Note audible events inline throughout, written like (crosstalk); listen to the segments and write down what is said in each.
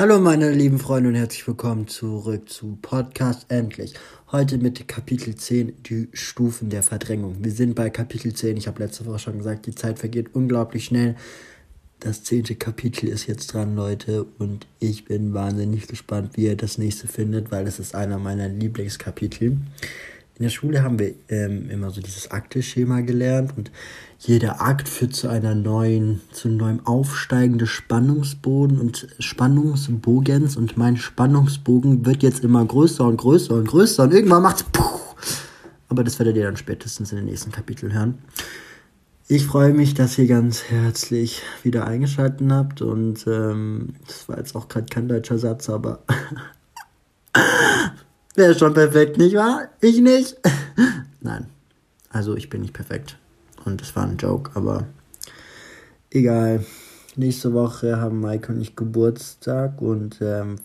Hallo meine lieben Freunde und herzlich willkommen zurück zu Podcast Endlich. Heute mit Kapitel 10, die Stufen der Verdrängung. Wir sind bei Kapitel 10, ich habe letzte Woche schon gesagt, die Zeit vergeht unglaublich schnell. Das zehnte Kapitel ist jetzt dran, Leute, und ich bin wahnsinnig gespannt, wie ihr das nächste findet, weil es ist einer meiner Lieblingskapitel. In der Schule haben wir ähm, immer so dieses Akteschema gelernt und jeder Akt führt zu einer neuen, zu einem neuen Aufsteigen des Spannungsboden und Spannungsbogens und mein Spannungsbogen wird jetzt immer größer und größer und größer und irgendwann macht's puh. Aber das werdet ihr dann spätestens in den nächsten Kapiteln hören. Ich freue mich, dass ihr ganz herzlich wieder eingeschaltet habt und ähm, das war jetzt auch gerade kein deutscher Satz, aber (laughs) Wäre schon perfekt, nicht wahr? Ich nicht. (laughs) Nein. Also ich bin nicht perfekt. Und es war ein Joke, aber egal. Nächste Woche haben Maike und ich Geburtstag und ähm,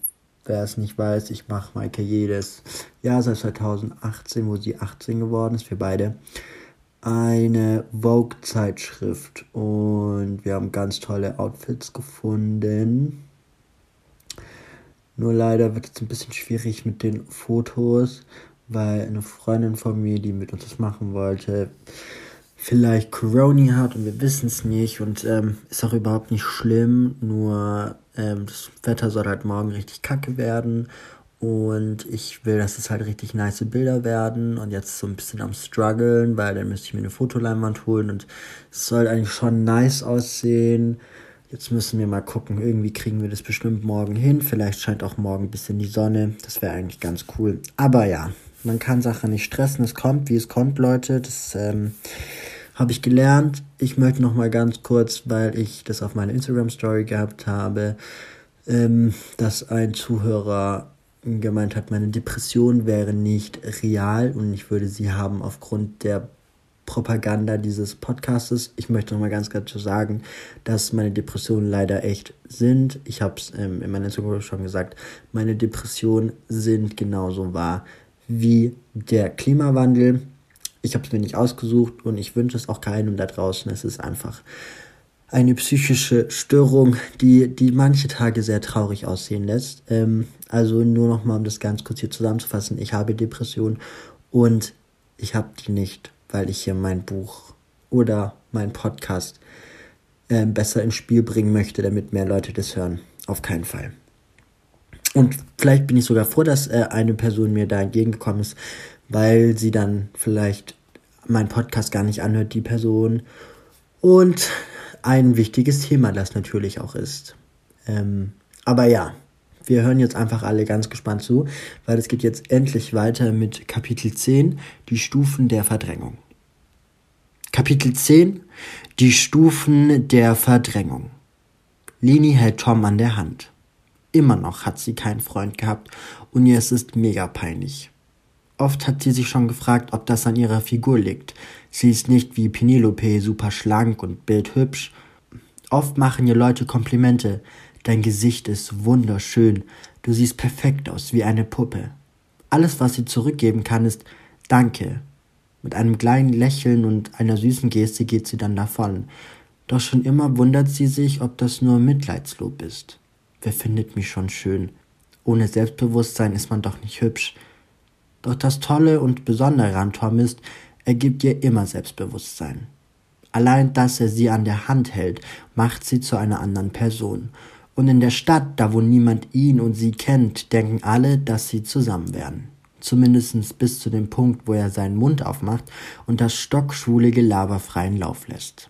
wer es nicht weiß, ich mache Maike jedes Jahr seit 2018, wo sie 18 geworden ist, wir beide, eine Vogue-Zeitschrift und wir haben ganz tolle Outfits gefunden nur leider wird es ein bisschen schwierig mit den Fotos, weil eine Freundin von mir, die mit uns das machen wollte, vielleicht Corona hat und wir wissen es nicht und ähm, ist auch überhaupt nicht schlimm, nur ähm, das Wetter soll halt morgen richtig kacke werden und ich will, dass es halt richtig nice Bilder werden und jetzt so ein bisschen am struggeln, weil dann müsste ich mir eine Fotoleinwand holen und es soll eigentlich schon nice aussehen. Jetzt müssen wir mal gucken. Irgendwie kriegen wir das bestimmt morgen hin. Vielleicht scheint auch morgen ein bisschen die Sonne. Das wäre eigentlich ganz cool. Aber ja, man kann Sachen nicht stressen. Es kommt, wie es kommt, Leute. Das ähm, habe ich gelernt. Ich möchte noch mal ganz kurz, weil ich das auf meiner Instagram Story gehabt habe, ähm, dass ein Zuhörer gemeint hat, meine Depression wäre nicht real und ich würde sie haben aufgrund der Propaganda dieses Podcastes. Ich möchte noch mal ganz zu sagen, dass meine Depressionen leider echt sind. Ich habe es ähm, in meiner Instagram schon gesagt. Meine Depressionen sind genauso wahr wie der Klimawandel. Ich habe es mir nicht ausgesucht und ich wünsche es auch keinem da draußen. Es ist einfach eine psychische Störung, die, die manche Tage sehr traurig aussehen lässt. Ähm, also nur noch mal, um das ganz kurz hier zusammenzufassen. Ich habe Depressionen und ich habe die nicht weil ich hier mein Buch oder mein Podcast äh, besser ins Spiel bringen möchte, damit mehr Leute das hören. Auf keinen Fall. Und vielleicht bin ich sogar froh, dass äh, eine Person mir da entgegengekommen ist, weil sie dann vielleicht meinen Podcast gar nicht anhört, die Person. Und ein wichtiges Thema das natürlich auch ist. Ähm, aber ja, wir hören jetzt einfach alle ganz gespannt zu, weil es geht jetzt endlich weiter mit Kapitel 10, die Stufen der Verdrängung. Kapitel 10 Die Stufen der Verdrängung. Lini hält Tom an der Hand. Immer noch hat sie keinen Freund gehabt und ihr ist es mega peinlich. Oft hat sie sich schon gefragt, ob das an ihrer Figur liegt. Sie ist nicht wie Penelope super schlank und bildhübsch. Oft machen ihr Leute Komplimente. Dein Gesicht ist wunderschön. Du siehst perfekt aus wie eine Puppe. Alles, was sie zurückgeben kann, ist Danke. Mit einem kleinen Lächeln und einer süßen Geste geht sie dann davon. Doch schon immer wundert sie sich, ob das nur Mitleidslob ist. Wer findet mich schon schön? Ohne Selbstbewusstsein ist man doch nicht hübsch. Doch das Tolle und Besondere an Tom ist, er gibt ihr immer Selbstbewusstsein. Allein, dass er sie an der Hand hält, macht sie zu einer anderen Person. Und in der Stadt, da wo niemand ihn und sie kennt, denken alle, dass sie zusammen werden zumindest bis zu dem Punkt, wo er seinen Mund aufmacht und das stockschwule Gelaber freien Lauf lässt.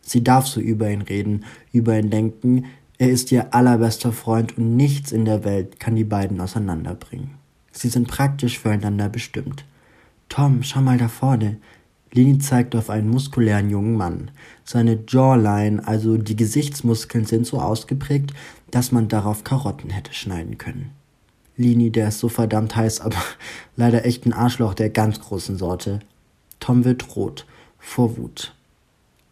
Sie darf so über ihn reden, über ihn denken, er ist ihr allerbester Freund und nichts in der Welt kann die beiden auseinanderbringen. Sie sind praktisch füreinander bestimmt. Tom, schau mal da vorne. Lini zeigt auf einen muskulären jungen Mann. Seine Jawline, also die Gesichtsmuskeln, sind so ausgeprägt, dass man darauf Karotten hätte schneiden können. Lini, der ist so verdammt heiß, aber (laughs) leider echt ein Arschloch der ganz großen Sorte. Tom wird rot, vor Wut.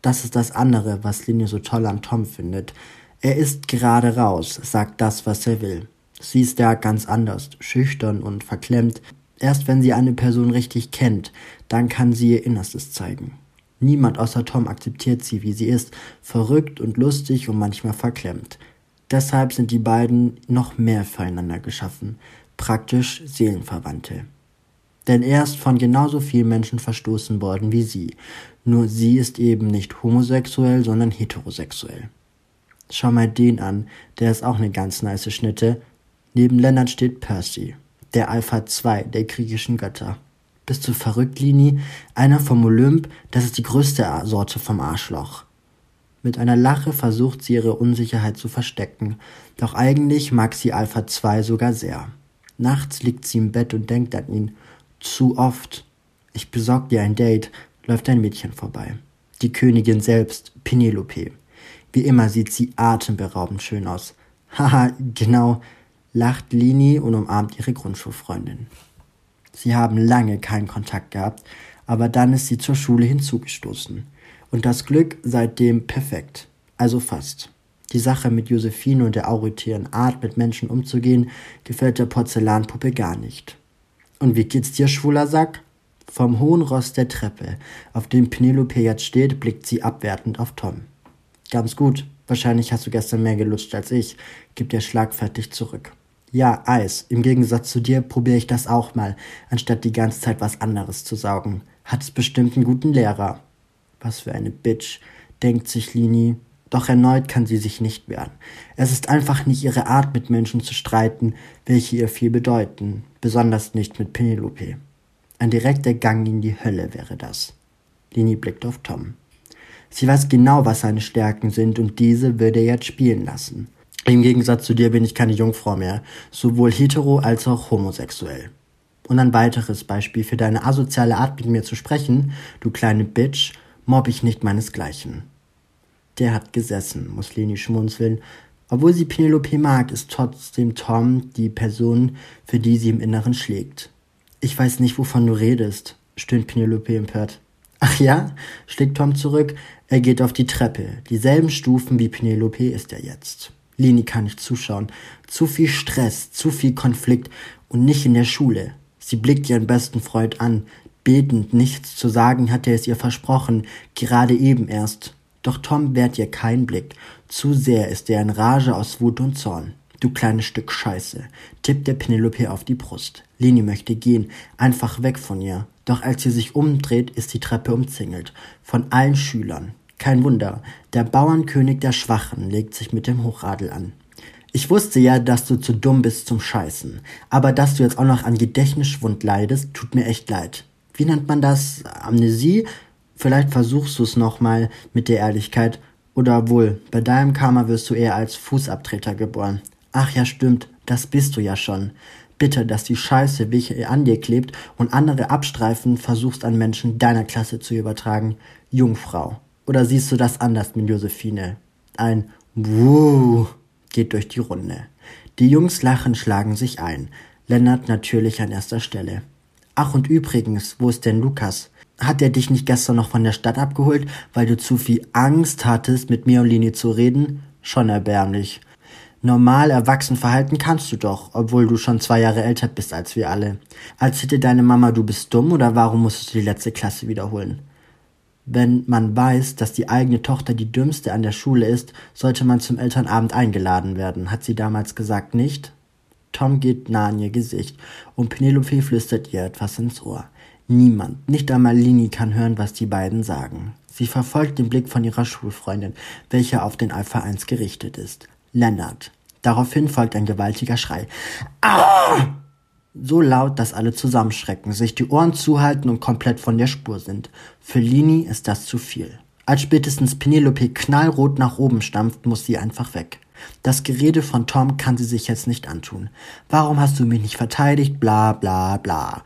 Das ist das andere, was Lini so toll an Tom findet. Er ist gerade raus, sagt das, was er will. Sie ist ja ganz anders, schüchtern und verklemmt. Erst wenn sie eine Person richtig kennt, dann kann sie ihr Innerstes zeigen. Niemand außer Tom akzeptiert sie, wie sie ist, verrückt und lustig und manchmal verklemmt. Deshalb sind die beiden noch mehr füreinander geschaffen, praktisch Seelenverwandte. Denn er ist von genauso vielen Menschen verstoßen worden wie sie, nur sie ist eben nicht homosexuell, sondern heterosexuell. Schau mal den an, der ist auch eine ganz nice Schnitte. Neben Lennart steht Percy, der Alpha 2 der griechischen Götter. Bist du verrückt, Lini? Einer vom Olymp, das ist die größte Sorte vom Arschloch. Mit einer Lache versucht sie ihre Unsicherheit zu verstecken, doch eigentlich mag sie Alpha 2 sogar sehr. Nachts liegt sie im Bett und denkt an ihn. Zu oft. Ich besorg dir ein Date, läuft ein Mädchen vorbei. Die Königin selbst, Penelope. Wie immer sieht sie atemberaubend schön aus. (laughs) Haha, genau, lacht Lini und umarmt ihre Grundschulfreundin. Sie haben lange keinen Kontakt gehabt, aber dann ist sie zur Schule hinzugestoßen. Und das Glück seitdem perfekt. Also fast. Die Sache mit Josephine und der autoritären Art, mit Menschen umzugehen, gefällt der Porzellanpuppe gar nicht. Und wie geht's dir, schwuler Sack? Vom hohen Rost der Treppe, auf dem Penelope jetzt steht, blickt sie abwertend auf Tom. Ganz gut. Wahrscheinlich hast du gestern mehr gelutscht als ich, gibt er schlagfertig zurück. Ja, Eis. Im Gegensatz zu dir probiere ich das auch mal, anstatt die ganze Zeit was anderes zu saugen. Hat's bestimmt einen guten Lehrer. Was für eine Bitch, denkt sich Lini. Doch erneut kann sie sich nicht wehren. Es ist einfach nicht ihre Art, mit Menschen zu streiten, welche ihr viel bedeuten, besonders nicht mit Penelope. Ein direkter Gang in die Hölle wäre das. Lini blickt auf Tom. Sie weiß genau, was seine Stärken sind und diese würde er jetzt spielen lassen. Im Gegensatz zu dir bin ich keine Jungfrau mehr, sowohl hetero als auch homosexuell. Und ein weiteres Beispiel für deine asoziale Art mit mir zu sprechen, du kleine Bitch, mobb ich nicht meinesgleichen. Der hat gesessen, muss Leni schmunzeln. Obwohl sie Penelope mag, ist trotzdem Tom die Person, für die sie im Inneren schlägt. Ich weiß nicht, wovon du redest, stöhnt Penelope empört. Ach ja? schlägt Tom zurück. Er geht auf die Treppe. Dieselben Stufen wie Penelope ist er jetzt. Leni kann nicht zuschauen. Zu viel Stress, zu viel Konflikt und nicht in der Schule. Sie blickt ihren besten Freund an. Betend nichts zu sagen hat er es ihr versprochen, gerade eben erst. Doch Tom wehrt ihr keinen Blick. Zu sehr ist er in Rage aus Wut und Zorn. Du kleines Stück Scheiße, tippt der Penelope auf die Brust. Leni möchte gehen, einfach weg von ihr. Doch als sie sich umdreht, ist die Treppe umzingelt. Von allen Schülern. Kein Wunder, der Bauernkönig der Schwachen legt sich mit dem Hochadel an. Ich wusste ja, dass du zu dumm bist zum Scheißen. Aber dass du jetzt auch noch an Gedächtnisschwund leidest, tut mir echt leid. Wie nennt man das? Amnesie? Vielleicht versuchst du es nochmal mit der Ehrlichkeit. Oder wohl, bei deinem Karma wirst du eher als Fußabtreter geboren. Ach ja, stimmt, das bist du ja schon bitte, dass die Scheiße, welche an dir klebt und andere abstreifen, versuchst an Menschen deiner Klasse zu übertragen. Jungfrau. Oder siehst du das anders mit Josephine? Ein Wuh geht durch die Runde. Die Jungs lachen, schlagen sich ein. Lennart natürlich an erster Stelle. Ach und übrigens, wo ist denn Lukas? Hat er dich nicht gestern noch von der Stadt abgeholt, weil du zu viel Angst hattest, mit mir und Lini zu reden? Schon erbärmlich. Normal erwachsen verhalten kannst du doch, obwohl du schon zwei Jahre älter bist als wir alle. Als hätte deine Mama du bist dumm oder warum musstest du die letzte Klasse wiederholen? Wenn man weiß, dass die eigene Tochter die dümmste an der Schule ist, sollte man zum Elternabend eingeladen werden, hat sie damals gesagt, nicht? Tom geht nah an ihr Gesicht und Penelope flüstert ihr etwas ins Ohr. Niemand, nicht einmal Lini kann hören, was die beiden sagen. Sie verfolgt den Blick von ihrer Schulfreundin, welcher auf den Alpha 1 gerichtet ist. Lennart. Daraufhin folgt ein gewaltiger Schrei. Ah! So laut, dass alle zusammenschrecken, sich die Ohren zuhalten und komplett von der Spur sind. Für Lini ist das zu viel. Als spätestens Penelope knallrot nach oben stampft, muss sie einfach weg. Das Gerede von Tom kann sie sich jetzt nicht antun. Warum hast du mich nicht verteidigt? Bla bla bla.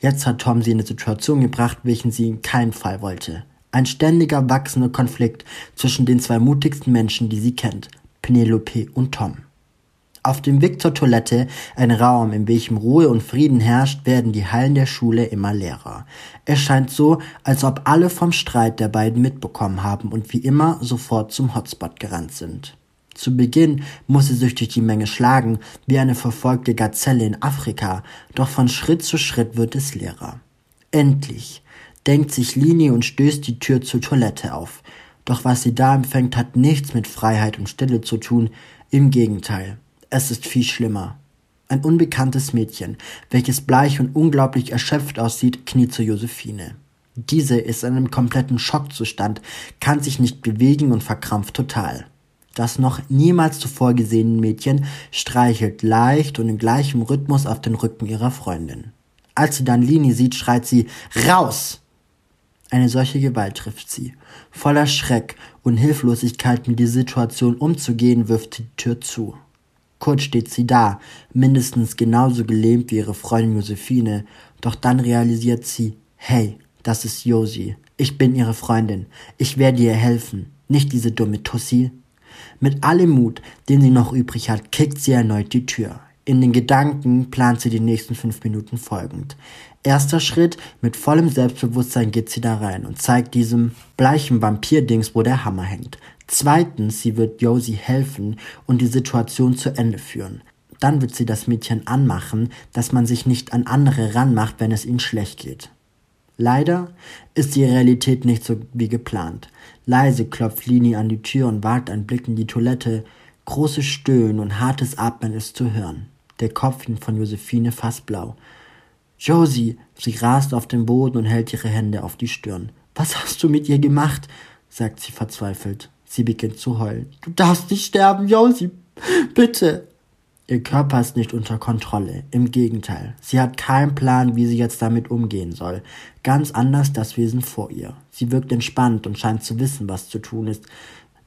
Jetzt hat Tom sie in eine Situation gebracht, welchen sie in keinen Fall wollte. Ein ständiger wachsender Konflikt zwischen den zwei mutigsten Menschen, die sie kennt. Penelope und Tom. Auf dem Weg zur Toilette, ein Raum, in welchem Ruhe und Frieden herrscht, werden die Hallen der Schule immer leerer. Es scheint so, als ob alle vom Streit der beiden mitbekommen haben und wie immer sofort zum Hotspot gerannt sind. Zu Beginn muss sie sich durch die Menge schlagen, wie eine verfolgte Gazelle in Afrika, doch von Schritt zu Schritt wird es leerer. Endlich denkt sich Lini und stößt die Tür zur Toilette auf. Doch was sie da empfängt, hat nichts mit Freiheit und Stille zu tun. Im Gegenteil, es ist viel schlimmer. Ein unbekanntes Mädchen, welches bleich und unglaublich erschöpft aussieht, kniet zu Josephine. Diese ist in einem kompletten Schockzustand, kann sich nicht bewegen und verkrampft total. Das noch niemals zuvor gesehene Mädchen streichelt leicht und in gleichem Rhythmus auf den Rücken ihrer Freundin. Als sie dann Lini sieht, schreit sie Raus! Eine solche Gewalt trifft sie. Voller Schreck und Hilflosigkeit mit der Situation umzugehen, wirft sie die Tür zu. Kurz steht sie da, mindestens genauso gelähmt wie ihre Freundin Josephine, doch dann realisiert sie, hey, das ist Josi. Ich bin ihre Freundin. Ich werde ihr helfen. Nicht diese dumme Tussi. Mit allem Mut, den sie noch übrig hat, kickt sie erneut die Tür. In den Gedanken plant sie die nächsten fünf Minuten folgend. Erster Schritt, mit vollem Selbstbewusstsein geht sie da rein und zeigt diesem bleichen Vampirdings, wo der Hammer hängt. Zweitens, sie wird Josie helfen und die Situation zu Ende führen. Dann wird sie das Mädchen anmachen, dass man sich nicht an andere ranmacht, wenn es ihnen schlecht geht. Leider ist die Realität nicht so wie geplant. Leise klopft Lini an die Tür und wagt einen Blick in die Toilette. Große Stöhnen und hartes Atmen ist zu hören. Der Kopf von Josephine fast blau. Josie, sie rast auf den Boden und hält ihre Hände auf die Stirn. Was hast du mit ihr gemacht? sagt sie verzweifelt. Sie beginnt zu heulen. Du darfst nicht sterben, Josie. Bitte. Ihr Körper ist nicht unter Kontrolle. Im Gegenteil. Sie hat keinen Plan, wie sie jetzt damit umgehen soll. Ganz anders das Wesen vor ihr. Sie wirkt entspannt und scheint zu wissen, was zu tun ist.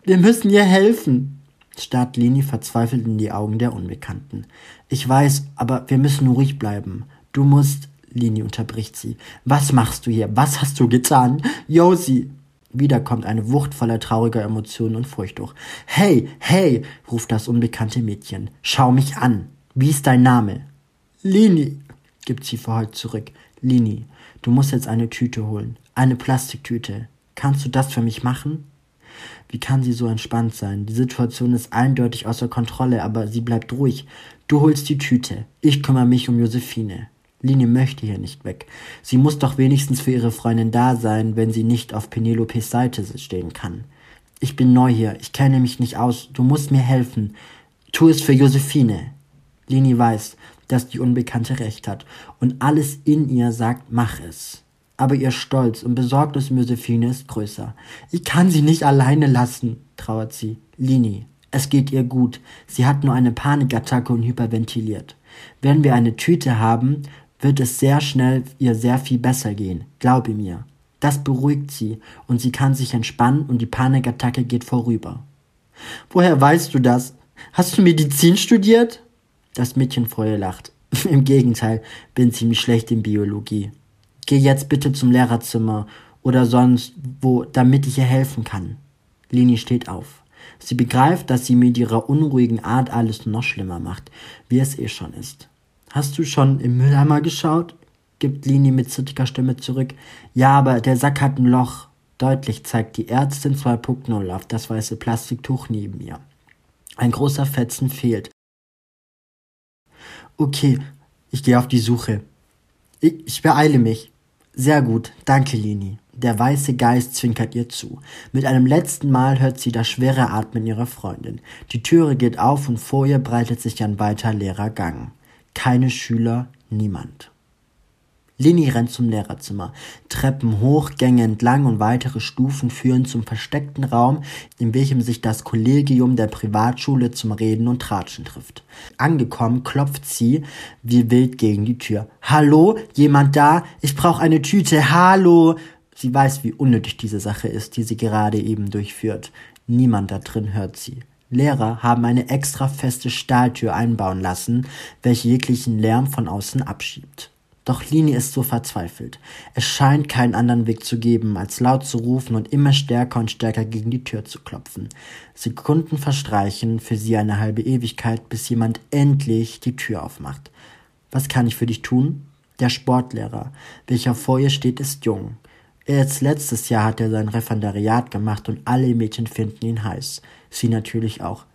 Wir müssen ihr helfen. starrt Lini verzweifelt in die Augen der Unbekannten. Ich weiß, aber wir müssen ruhig bleiben. Du musst. Lini unterbricht sie. Was machst du hier? Was hast du getan? Josie! Wieder kommt eine Wucht voller trauriger Emotionen und Furcht durch. Hey, hey, ruft das unbekannte Mädchen. Schau mich an. Wie ist dein Name? Lini, gibt sie verheult zurück. Lini, du musst jetzt eine Tüte holen. Eine Plastiktüte. Kannst du das für mich machen? Wie kann sie so entspannt sein? Die Situation ist eindeutig außer Kontrolle, aber sie bleibt ruhig. Du holst die Tüte. Ich kümmere mich um Josephine. Linie möchte hier nicht weg. Sie muss doch wenigstens für ihre Freundin da sein, wenn sie nicht auf Penelopes Seite stehen kann. Ich bin neu hier, ich kenne mich nicht aus, du musst mir helfen. Tu es für Josephine. Lini weiß, dass die Unbekannte recht hat, und alles in ihr sagt, mach es. Aber ihr Stolz und Besorgnis um Josephine ist größer. Ich kann sie nicht alleine lassen, trauert sie. Lini, es geht ihr gut. Sie hat nur eine Panikattacke und hyperventiliert. Wenn wir eine Tüte haben, wird es sehr schnell ihr sehr viel besser gehen, glaube mir. Das beruhigt sie und sie kann sich entspannen und die Panikattacke geht vorüber. Woher weißt du das? Hast du Medizin studiert? Das Mädchen vorher lacht. (laughs) Im Gegenteil, bin ziemlich schlecht in Biologie. Geh jetzt bitte zum Lehrerzimmer oder sonst wo, damit ich ihr helfen kann. Lini steht auf. Sie begreift, dass sie mit ihrer unruhigen Art alles noch schlimmer macht, wie es eh schon ist. Hast du schon im Mülleimer geschaut? gibt Lini mit zittriger Stimme zurück. Ja, aber der Sack hat ein Loch. Deutlich zeigt die Ärztin 2.0 auf das weiße Plastiktuch neben ihr. Ein großer Fetzen fehlt. Okay, ich gehe auf die Suche. Ich, ich beeile mich. Sehr gut, danke, Lini. Der weiße Geist zwinkert ihr zu. Mit einem letzten Mal hört sie das schwere Atmen ihrer Freundin. Die Türe geht auf und vor ihr breitet sich ein weiter leerer Gang keine Schüler, niemand. Lini rennt zum Lehrerzimmer. Treppen hoch, Gänge entlang und weitere Stufen führen zum versteckten Raum, in welchem sich das Kollegium der Privatschule zum Reden und Tratschen trifft. Angekommen klopft sie wie wild gegen die Tür. Hallo? Jemand da? Ich brauche eine Tüte. Hallo? Sie weiß, wie unnötig diese Sache ist, die sie gerade eben durchführt. Niemand da drin hört sie. Lehrer haben eine extra feste Stahltür einbauen lassen, welche jeglichen Lärm von außen abschiebt. Doch Lini ist so verzweifelt. Es scheint keinen anderen Weg zu geben, als laut zu rufen und immer stärker und stärker gegen die Tür zu klopfen. Sekunden verstreichen, für sie eine halbe Ewigkeit, bis jemand endlich die Tür aufmacht. Was kann ich für dich tun? Der Sportlehrer, welcher vor ihr steht, ist jung. Erst letztes Jahr hat er sein Referendariat gemacht und alle Mädchen finden ihn heiß. Sie natürlich auch.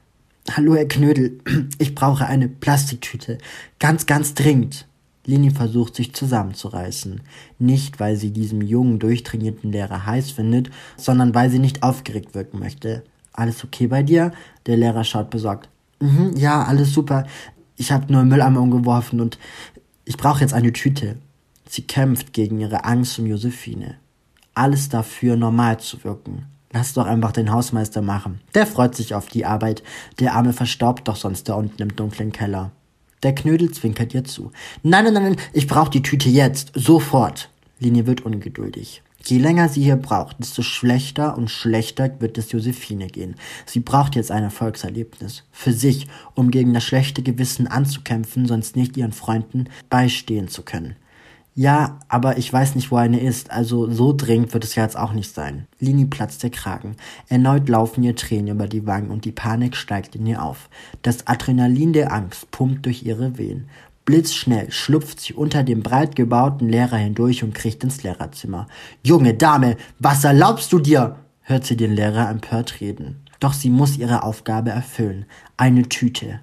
Hallo, Herr Knödel, (clears throat) ich brauche eine Plastiktüte. Ganz, ganz dringend. Lini versucht sich zusammenzureißen. Nicht, weil sie diesem jungen, durchtrainierten Lehrer heiß findet, sondern weil sie nicht aufgeregt wirken möchte. Alles okay bei dir? Der Lehrer schaut besorgt. Mhm, ja, alles super. Ich habe nur Mülleimer umgeworfen und ich brauche jetzt eine Tüte. Sie kämpft gegen ihre Angst um Josephine. Alles dafür, normal zu wirken. Lass doch einfach den Hausmeister machen. Der freut sich auf die Arbeit. Der Arme verstaubt doch sonst da unten im dunklen Keller. Der Knödel zwinkert ihr zu. Nein, nein, nein, ich brauch die Tüte jetzt. Sofort. Linie wird ungeduldig. Je länger sie hier braucht, desto schlechter und schlechter wird es Josephine gehen. Sie braucht jetzt ein Erfolgserlebnis. Für sich, um gegen das schlechte Gewissen anzukämpfen, sonst nicht ihren Freunden beistehen zu können. Ja, aber ich weiß nicht, wo eine ist, also so dringend wird es ja jetzt auch nicht sein. Lini platzt der Kragen. Erneut laufen ihr Tränen über die Wangen und die Panik steigt in ihr auf. Das Adrenalin der Angst pumpt durch ihre Wehen. Blitzschnell schlupft sie unter dem breit gebauten Lehrer hindurch und kriecht ins Lehrerzimmer. Junge Dame, was erlaubst du dir? hört sie den Lehrer empört reden. Doch sie muss ihre Aufgabe erfüllen. Eine Tüte.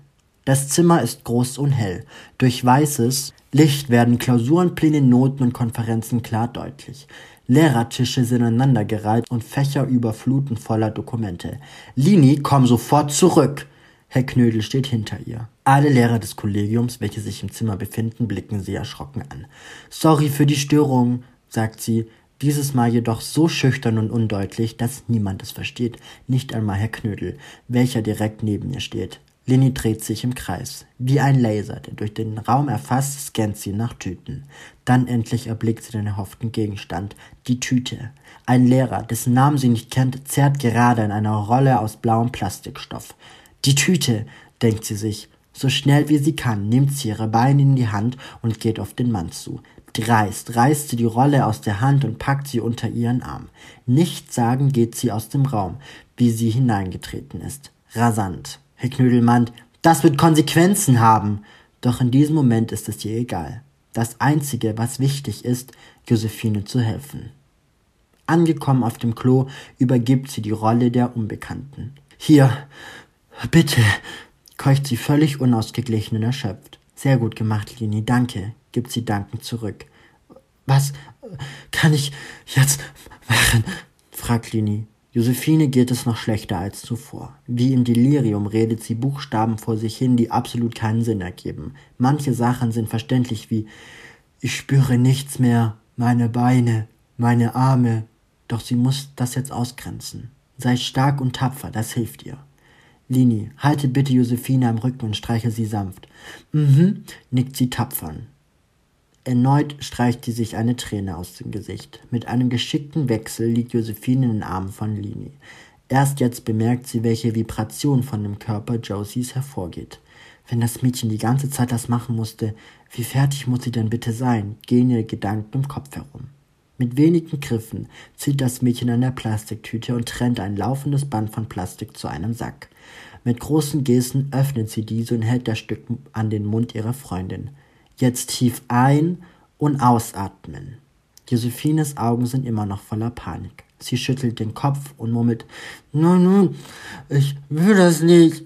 Das Zimmer ist groß und hell. Durch weißes, Licht werden Klausurenpläne, Noten und Konferenzen klar deutlich. Lehrertische sind aneinandergereiht und Fächer überfluten voller Dokumente. Lini, komm sofort zurück! Herr Knödel steht hinter ihr. Alle Lehrer des Kollegiums, welche sich im Zimmer befinden, blicken sie erschrocken an. Sorry für die Störung, sagt sie, dieses Mal jedoch so schüchtern und undeutlich, dass niemand es versteht, nicht einmal Herr Knödel, welcher direkt neben ihr steht. Lini dreht sich im Kreis. Wie ein Laser, der durch den Raum erfasst, scannt sie nach Tüten. Dann endlich erblickt sie den erhofften Gegenstand, die Tüte. Ein Lehrer, dessen Namen sie nicht kennt, zerrt gerade an einer Rolle aus blauem Plastikstoff. Die Tüte, denkt sie sich. So schnell wie sie kann, nimmt sie ihre Beine in die Hand und geht auf den Mann zu. Dreist reißt sie die Rolle aus der Hand und packt sie unter ihren Arm. Nichts sagen geht sie aus dem Raum, wie sie hineingetreten ist. Rasant. Herr Knödelmann, das wird Konsequenzen haben. Doch in diesem Moment ist es ihr egal. Das Einzige, was wichtig ist, Josephine zu helfen. Angekommen auf dem Klo, übergibt sie die Rolle der Unbekannten. Hier, bitte, keucht sie völlig unausgeglichen und erschöpft. Sehr gut gemacht, Lini, danke, gibt sie dankend zurück. Was kann ich jetzt machen? fragt Lini. Josephine geht es noch schlechter als zuvor. Wie im Delirium redet sie Buchstaben vor sich hin, die absolut keinen Sinn ergeben. Manche Sachen sind verständlich wie ich spüre nichts mehr, meine Beine, meine Arme, doch sie muss das jetzt ausgrenzen. Sei stark und tapfer, das hilft ihr. Lini, halte bitte Josephine am Rücken und streiche sie sanft. Mhm, nickt sie tapfern. Erneut streicht sie sich eine Träne aus dem Gesicht. Mit einem geschickten Wechsel liegt Josephine in den Armen von Lini. Erst jetzt bemerkt sie, welche Vibration von dem Körper Josies hervorgeht. Wenn das Mädchen die ganze Zeit das machen musste, wie fertig muss sie denn bitte sein, gehen ihre Gedanken im Kopf herum. Mit wenigen Griffen zieht das Mädchen an der Plastiktüte und trennt ein laufendes Band von Plastik zu einem Sack. Mit großen Gesten öffnet sie diese und hält das Stück an den Mund ihrer Freundin. Jetzt tief ein und ausatmen. Josephines Augen sind immer noch voller Panik. Sie schüttelt den Kopf und murmelt, nein, nein, ich will das nicht.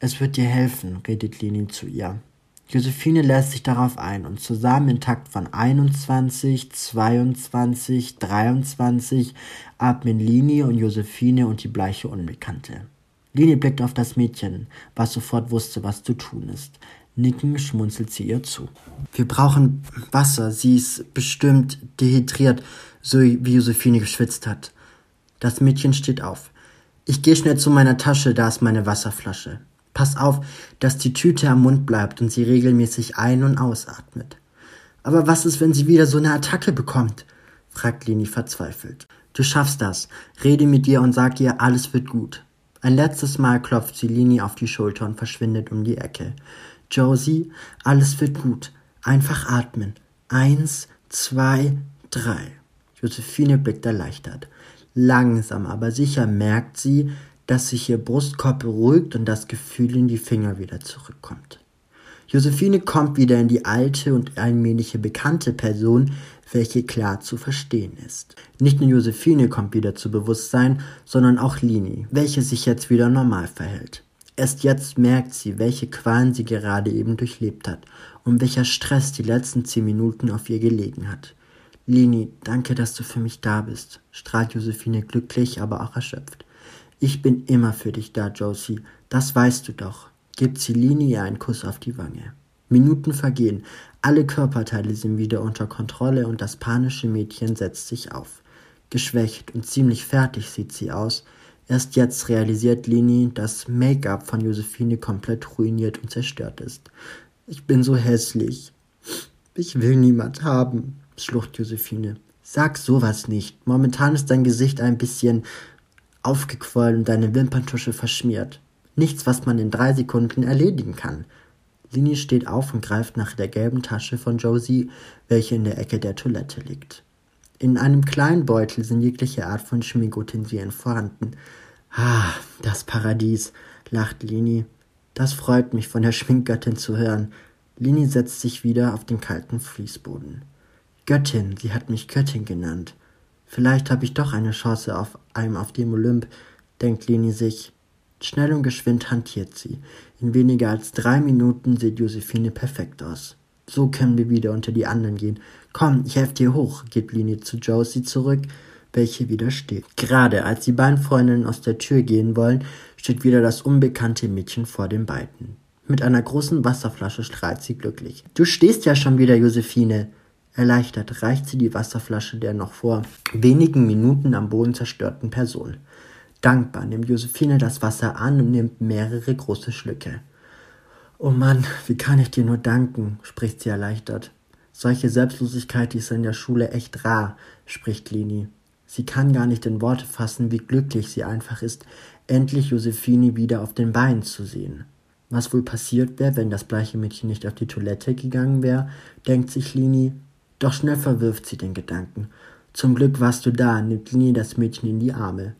Es wird dir helfen, redet Leni zu ihr. Josephine lässt sich darauf ein und zusammen im Takt von 21, 22, 23 atmen Lini und Josephine und die bleiche Unbekannte. Lini blickt auf das Mädchen, was sofort wusste, was zu tun ist. Nicken schmunzelt sie ihr zu. Wir brauchen Wasser. Sie ist bestimmt dehydriert, so wie Josephine geschwitzt hat. Das Mädchen steht auf. Ich gehe schnell zu meiner Tasche, da ist meine Wasserflasche. Pass auf, dass die Tüte am Mund bleibt und sie regelmäßig ein- und ausatmet. Aber was ist, wenn sie wieder so eine Attacke bekommt? fragt Lini verzweifelt. Du schaffst das. Rede mit ihr und sag ihr, alles wird gut. Ein letztes Mal klopft sie Lini auf die Schulter und verschwindet um die Ecke. Josie, alles wird gut. Einfach atmen. Eins, zwei, drei. Josephine blickt erleichtert. Langsam, aber sicher merkt sie, dass sich ihr Brustkorb beruhigt und das Gefühl in die Finger wieder zurückkommt. Josephine kommt wieder in die alte und allmähliche bekannte Person, welche klar zu verstehen ist. Nicht nur Josephine kommt wieder zu Bewusstsein, sondern auch Lini, welche sich jetzt wieder normal verhält. Erst jetzt merkt sie, welche Qualen sie gerade eben durchlebt hat und welcher Stress die letzten zehn Minuten auf ihr gelegen hat. Lini, danke, dass du für mich da bist, strahlt Josephine glücklich, aber auch erschöpft. Ich bin immer für dich da, Josie, das weißt du doch. gibt sie Lini einen Kuss auf die Wange. Minuten vergehen, alle Körperteile sind wieder unter Kontrolle und das panische Mädchen setzt sich auf. Geschwächt und ziemlich fertig sieht sie aus. Erst jetzt realisiert Lini, dass Make-up von Josephine komplett ruiniert und zerstört ist. Ich bin so hässlich. Ich will niemand haben, schlucht Josephine. Sag sowas nicht. Momentan ist dein Gesicht ein bisschen aufgequollen und deine Wimperntusche verschmiert. Nichts, was man in drei Sekunden erledigen kann. Lini steht auf und greift nach der gelben Tasche von Josie, welche in der Ecke der Toilette liegt. In einem kleinen Beutel sind jegliche Art von Schminkutensilien vorhanden. Ah, das Paradies, lacht Lini. Das freut mich, von der Schminkgöttin zu hören. Lini setzt sich wieder auf den kalten Fließboden. Göttin, sie hat mich Göttin genannt. Vielleicht habe ich doch eine Chance auf einem auf dem Olymp, denkt Lini sich. Schnell und geschwind hantiert sie. In weniger als drei Minuten sieht Josephine perfekt aus. So können wir wieder unter die anderen gehen. Komm, ich helfe dir hoch, geht Lini zu Josie zurück, welche wieder steht. Gerade als die beiden Freundinnen aus der Tür gehen wollen, steht wieder das unbekannte Mädchen vor den beiden. Mit einer großen Wasserflasche strahlt sie glücklich. Du stehst ja schon wieder, Josephine. Erleichtert reicht sie die Wasserflasche der noch vor wenigen Minuten am Boden zerstörten Person. Dankbar nimmt Josephine das Wasser an und nimmt mehrere große Schlücke. Oh Mann, wie kann ich dir nur danken, spricht sie erleichtert. Solche Selbstlosigkeit ist in der Schule echt rar, spricht Lini. Sie kann gar nicht in Worte fassen, wie glücklich sie einfach ist, endlich Josephine wieder auf den Beinen zu sehen. Was wohl passiert wäre, wenn das bleiche Mädchen nicht auf die Toilette gegangen wäre, denkt sich Lini, doch schnell verwirft sie den Gedanken. Zum Glück warst du da, nimmt Lini das Mädchen in die Arme.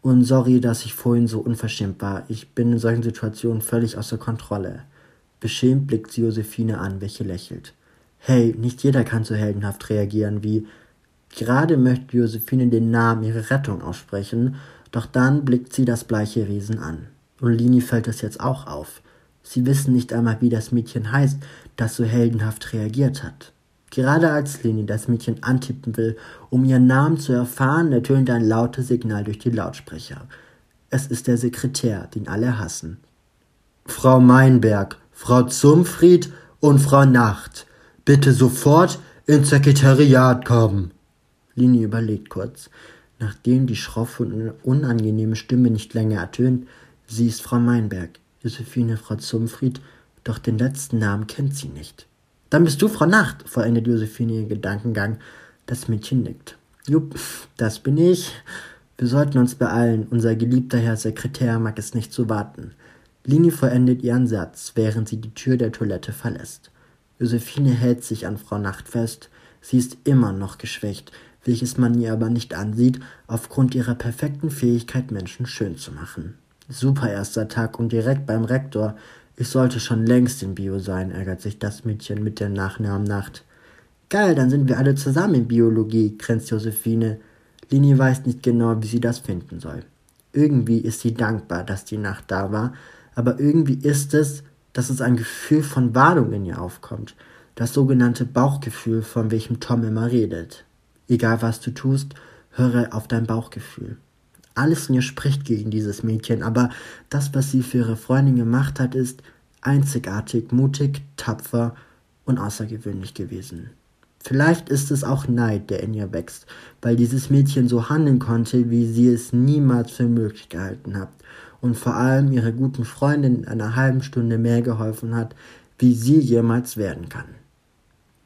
Und sorry, dass ich vorhin so unverschämt war. Ich bin in solchen Situationen völlig außer Kontrolle. Beschämt blickt sie Josephine an, welche lächelt. Hey, nicht jeder kann so heldenhaft reagieren wie. Gerade möchte Josephine den Namen ihrer Rettung aussprechen, doch dann blickt sie das bleiche Wesen an. Und Lini fällt es jetzt auch auf. Sie wissen nicht einmal, wie das Mädchen heißt, das so heldenhaft reagiert hat. Gerade als Leni das Mädchen antippen will, um ihren Namen zu erfahren, ertönt ein lautes Signal durch die Lautsprecher. Es ist der Sekretär, den alle hassen. Frau Meinberg, Frau Zumfried und Frau Nacht, bitte sofort ins Sekretariat kommen. Lini überlegt kurz. Nachdem die schroffe und unangenehme Stimme nicht länger ertönt, sie ist Frau Meinberg, Josephine Frau Zumfried, doch den letzten Namen kennt sie nicht. Dann bist du Frau Nacht, vollendet Josephine ihren Gedankengang. Das Mädchen nickt. Jupp, das bin ich. Wir sollten uns beeilen. Unser geliebter Herr Sekretär mag es nicht zu warten. Lini vollendet ihren Satz, während sie die Tür der Toilette verlässt. Josephine hält sich an Frau Nacht fest. Sie ist immer noch geschwächt, welches man ihr aber nicht ansieht, aufgrund ihrer perfekten Fähigkeit, Menschen schön zu machen. Super erster Tag und direkt beim Rektor. Ich sollte schon längst in Bio sein, ärgert sich das Mädchen mit dem Nachnamen Nacht. Geil, dann sind wir alle zusammen in Biologie, grinst Josephine. Lini weiß nicht genau, wie sie das finden soll. Irgendwie ist sie dankbar, dass die Nacht da war, aber irgendwie ist es, dass es ein Gefühl von Warnung in ihr aufkommt. Das sogenannte Bauchgefühl, von welchem Tom immer redet. Egal was du tust, höre auf dein Bauchgefühl. Alles in ihr spricht gegen dieses Mädchen, aber das, was sie für ihre Freundin gemacht hat, ist einzigartig, mutig, tapfer und außergewöhnlich gewesen. Vielleicht ist es auch Neid, der in ihr wächst, weil dieses Mädchen so handeln konnte, wie sie es niemals für möglich gehalten hat und vor allem ihrer guten Freundin in einer halben Stunde mehr geholfen hat, wie sie jemals werden kann.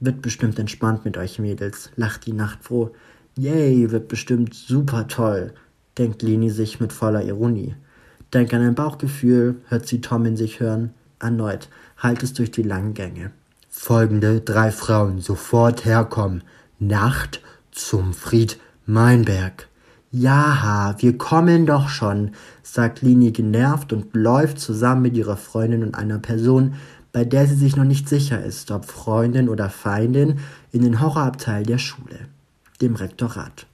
Wird bestimmt entspannt mit euch Mädels, lacht die Nacht froh. Yay, wird bestimmt super toll denkt Leni sich mit voller Ironie. Denk an ein Bauchgefühl, hört sie Tom in sich hören. Erneut halt es durch die langen Gänge. Folgende drei Frauen sofort herkommen. Nacht zum Fried Meinberg. Ja, wir kommen doch schon, sagt Lini genervt und läuft zusammen mit ihrer Freundin und einer Person, bei der sie sich noch nicht sicher ist, ob Freundin oder Feindin, in den Horrorabteil der Schule, dem Rektorat.